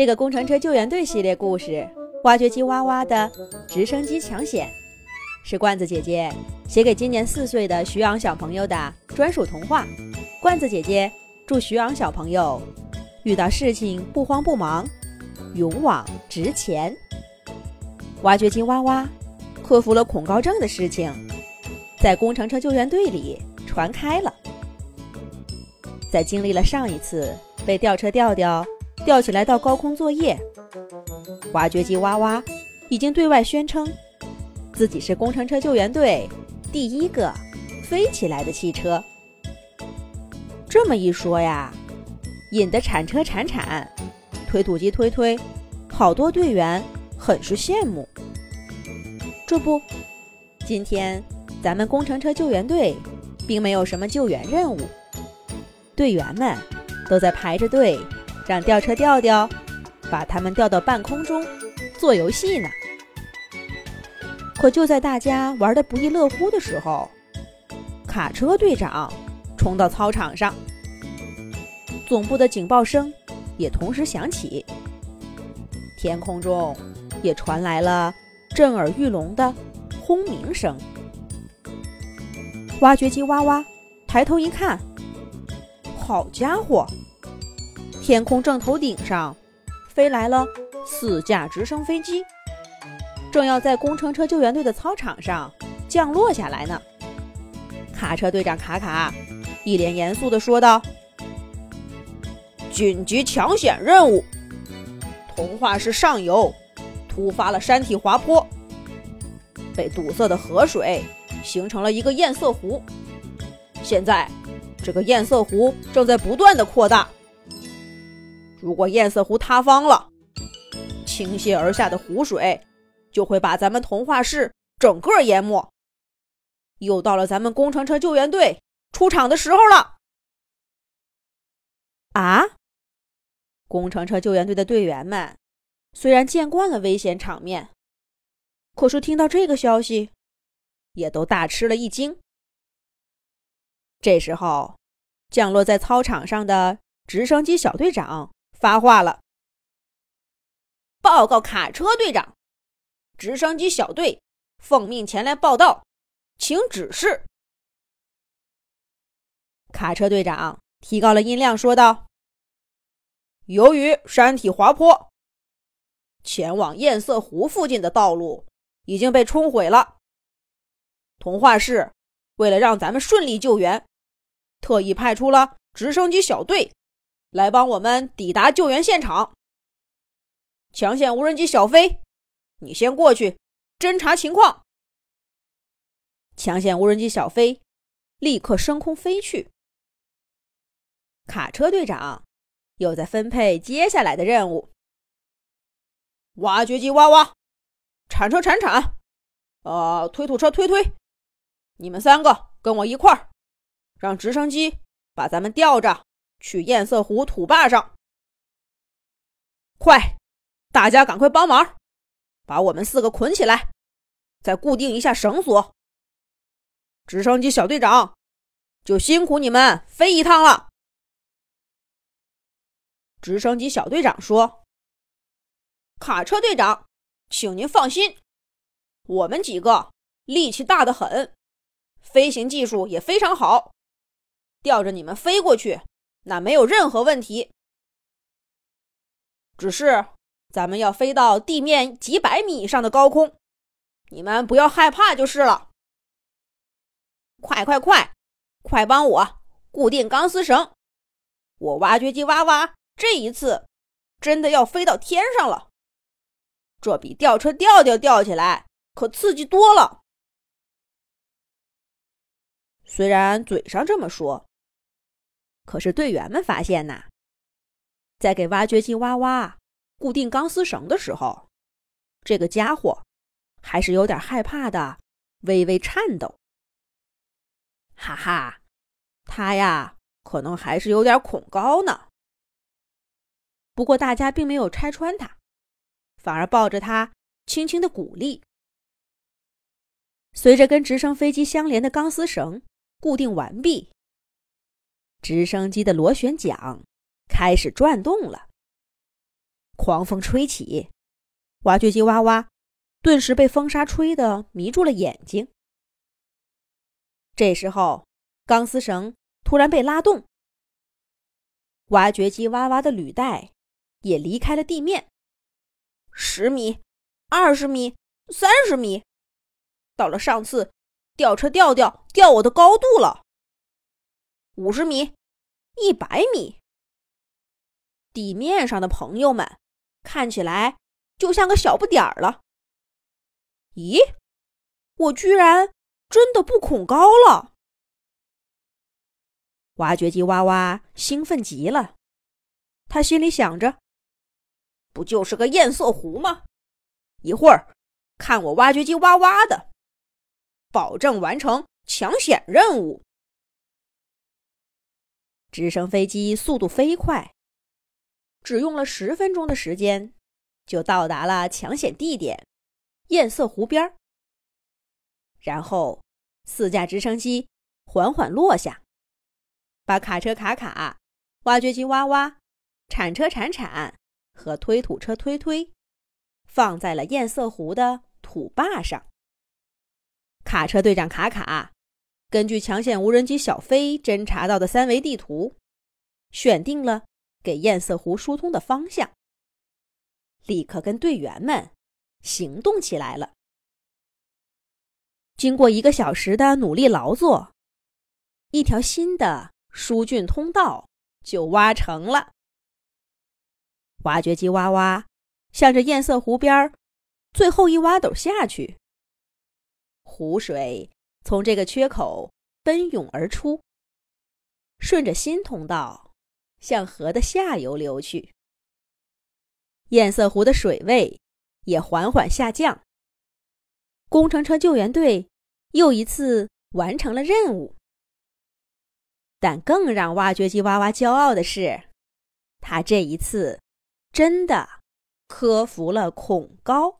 这个工程车救援队系列故事《挖掘机哇哇的直升机抢险》，是罐子姐姐写给今年四岁的徐昂小朋友的专属童话。罐子姐姐祝徐昂小朋友遇到事情不慌不忙，勇往直前。挖掘机哇哇克服了恐高症的事情，在工程车救援队里传开了。在经历了上一次被吊车吊吊。吊起来到高空作业，挖掘机哇哇已经对外宣称自己是工程车救援队第一个飞起来的汽车。这么一说呀，引得铲车铲铲，推土机推推，好多队员很是羡慕。这不，今天咱们工程车救援队并没有什么救援任务，队员们都在排着队。让吊车吊吊，把他们吊到半空中做游戏呢。可就在大家玩的不亦乐乎的时候，卡车队长冲到操场上，总部的警报声也同时响起，天空中也传来了震耳欲聋的轰鸣声。挖掘机哇哇抬头一看，好家伙！天空正头顶上飞来了四架直升飞机，正要在工程车救援队的操场上降落下来呢。卡车队长卡卡一脸严肃地说道：“紧急抢险任务，童话市上游突发了山体滑坡，被堵塞的河水形成了一个堰塞湖。现在，这个堰塞湖正在不断的扩大。”如果堰塞湖塌方了，倾泻而下的湖水就会把咱们童话市整个淹没。又到了咱们工程车救援队出场的时候了。啊！工程车救援队的队员们虽然见惯了危险场面，可是听到这个消息，也都大吃了一惊。这时候，降落在操场上的直升机小队长。发话了！报告卡车队长，直升机小队奉命前来报道，请指示。卡车队长提高了音量说道：“由于山体滑坡，前往堰塞湖附近的道路已经被冲毁了。童话市为了让咱们顺利救援，特意派出了直升机小队。”来帮我们抵达救援现场。抢险无人机小飞，你先过去侦查情况。抢险无人机小飞立刻升空飞去。卡车队长又在分配接下来的任务。挖掘机挖挖，铲车铲铲，呃，推土车推推。你们三个跟我一块儿，让直升机把咱们吊着。去堰塞湖土坝上，快！大家赶快帮忙，把我们四个捆起来，再固定一下绳索。直升机小队长，就辛苦你们飞一趟了。直升机小队长说：“卡车队长，请您放心，我们几个力气大的很，飞行技术也非常好，吊着你们飞过去。”那没有任何问题，只是咱们要飞到地面几百米以上的高空，你们不要害怕就是了。快快快，快帮我固定钢丝绳！我挖掘机哇哇这一次真的要飞到天上了，这比吊车吊吊吊起来可刺激多了。虽然嘴上这么说。可是队员们发现呐，在给挖掘机挖挖固定钢丝绳的时候，这个家伙还是有点害怕的，微微颤抖。哈哈，他呀，可能还是有点恐高呢。不过大家并没有拆穿他，反而抱着他轻轻的鼓励。随着跟直升飞机相连的钢丝绳固定完毕。直升机的螺旋桨开始转动了，狂风吹起，挖掘机哇哇顿时被风沙吹得迷住了眼睛。这时候，钢丝绳突然被拉动，挖掘机哇哇的履带也离开了地面，十米、二十米、三十米，到了上次吊车吊吊吊我的高度了。五十米，一百米。地面上的朋友们看起来就像个小不点儿了。咦，我居然真的不恐高了！挖掘机哇哇兴奋极了，他心里想着：不就是个堰塞湖吗？一会儿看我挖掘机哇哇的，保证完成抢险任务。直升飞机速度飞快。只用了十分钟的时间，就到达了抢险地点——堰塞湖边。然后，四架直升机缓缓落下，把卡车卡卡、挖掘机挖挖、铲车铲铲和推土车推推放在了堰塞湖的土坝上。卡车队长卡卡根据抢险无人机小飞侦察到的三维地图，选定了。给堰塞湖疏通的方向，立刻跟队员们行动起来了。经过一个小时的努力劳作，一条新的疏浚通道就挖成了。挖掘机挖挖，向着堰塞湖边最后一挖斗下去，湖水从这个缺口奔涌而出，顺着新通道。向河的下游流去，堰塞湖的水位也缓缓下降。工程车救援队又一次完成了任务。但更让挖掘机哇哇骄傲的是，他这一次真的克服了恐高。